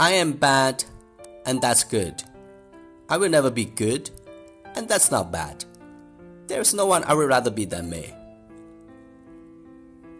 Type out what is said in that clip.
I am bad, and that's good. I will never be good, and that's not bad. There is no one I would rather be than me.